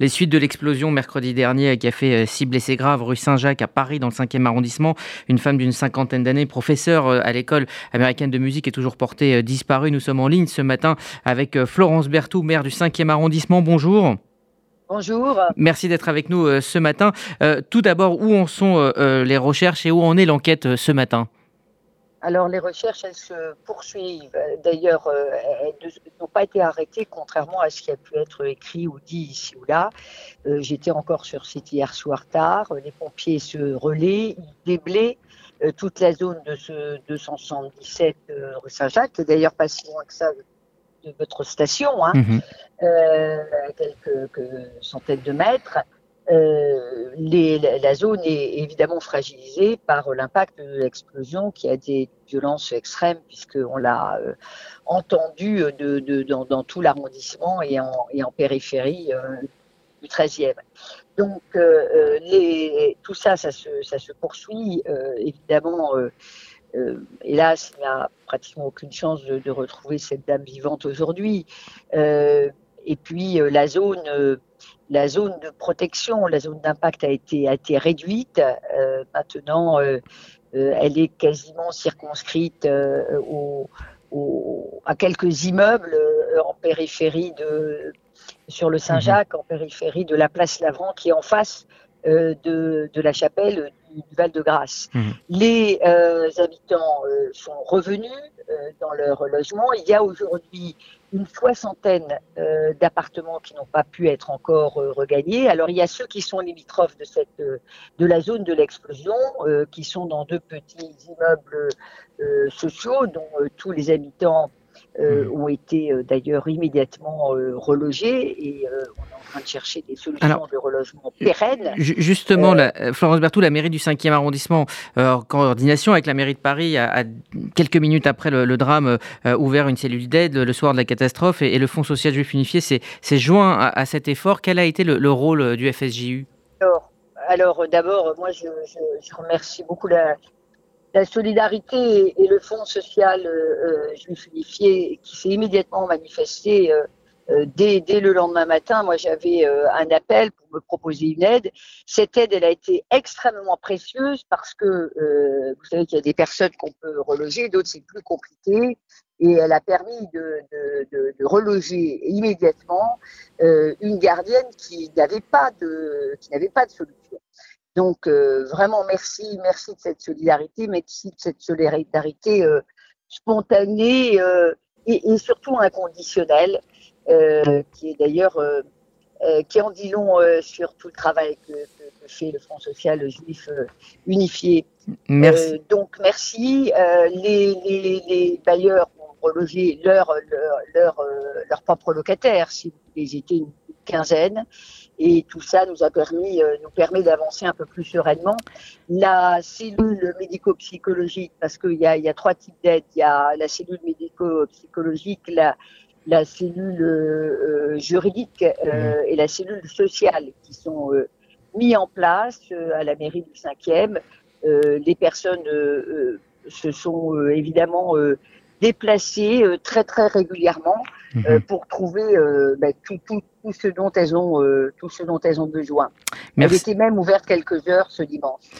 les suites de l'explosion mercredi dernier qui a fait six blessés graves rue Saint-Jacques à Paris dans le 5e arrondissement. Une femme d'une cinquantaine d'années, professeure à l'école américaine de musique, est toujours portée disparue. Nous sommes en ligne ce matin avec Florence Berthoud, maire du 5e arrondissement. Bonjour. Bonjour. Merci d'être avec nous euh, ce matin. Euh, tout d'abord, où en sont euh, les recherches et où en est l'enquête ce matin? Alors les recherches, elles se poursuivent. D'ailleurs, elles n'ont pas été arrêtées, contrairement à ce qui a pu être écrit ou dit ici ou là. J'étais encore sur site hier soir tard. Les pompiers se relaient, ils déblaient toute la zone de ce 277 rue Saint-Jacques, d'ailleurs pas si loin que ça de votre station, hein, mhm. euh, à quelques, centaines de mètres. Euh, la zone est évidemment fragilisée par l'impact de l'explosion qui a des violences extrêmes puisqu'on l'a euh, entendu dans, tout l'arrondissement et en, périphérie du 13e. Donc tout ça, ça se, poursuit évidemment euh, hélas, il n'y a pratiquement aucune chance de, retrouver cette dame vivante aujourd'hui. Euh, et puis euh, la zone, la zone de protection, la zone d'impact a été, a été réduite. maintenant, elle est quasiment circonscrite au, à quelques immeubles en périphérie de, sur le Saint-Jacques, en périphérie de la place Lavran, qui est en face de, de, la chapelle du Val-de-Grâce. Mmh. Les euh, habitants euh, sont revenus euh, dans leur logement. Il y a aujourd'hui une soixantaine d'appartements qui n'ont pas pu être encore regagnés. Alors il y a ceux qui sont limitrophes de cette de la zone de l'explosion, qui sont dans deux petits immeubles sociaux dont tous les habitants mmh. ont été d'ailleurs immédiatement relogés et on est en train de chercher des solutions de relogement pérennes. Justement, la, Florence Berthoud, la mairie du 5e arrondissement, euh, en coordination avec la mairie de Paris, a, quelques minutes après le, drame euh, ouvert une cellule d'aide le soir de la catastrophe et, le Fonds social juif unifié s'est joint à, cet effort. Quel a été le, rôle euh, du FSJU Alors, d'abord, moi, je, remercie beaucoup la, solidarité et, le Fonds social juif unifié qui s'est immédiatement manifesté euh, dès, dès, le lendemain matin, moi j'avais euh, un appel pour me proposer une aide. Cette aide, elle a été extrêmement précieuse parce que euh, vous savez qu'il y a des personnes qu'on peut reloger, d'autres c'est plus compliqué. Et elle a permis de, reloger immédiatement euh, une gardienne qui n'avait pas de qui n'avait pas de solution. Donc vraiment merci, merci de cette solidarité, merci de cette solidarité spontanée et, et, surtout inconditionnelle. Euh, qui est d'ailleurs euh, euh, qui en dit long sur tout le travail que, fait le Front social juif unifié. Merci. donc merci. Les, les, les, bailleurs ont relogé leurs leur, leur, leur propres locataires, si ils étaient une quinzaine. Et tout ça nous a permis, nous permet d'avancer un peu plus sereinement. La cellule médico-psychologique, parce qu'il y a, y a trois types d'aides. Il y a la cellule médico-psychologique, la, la cellule euh, euh, juridique euh, mmh. et la cellule sociale qui sont mis en place à la mairie du 5e. les personnes se sont évidemment déplacées très très régulièrement mmh. pour trouver bah, tout, tout, tout, ce dont elles ont tout ce dont elles ont besoin. Merci. Elle était même ouverte quelques heures ce dimanche.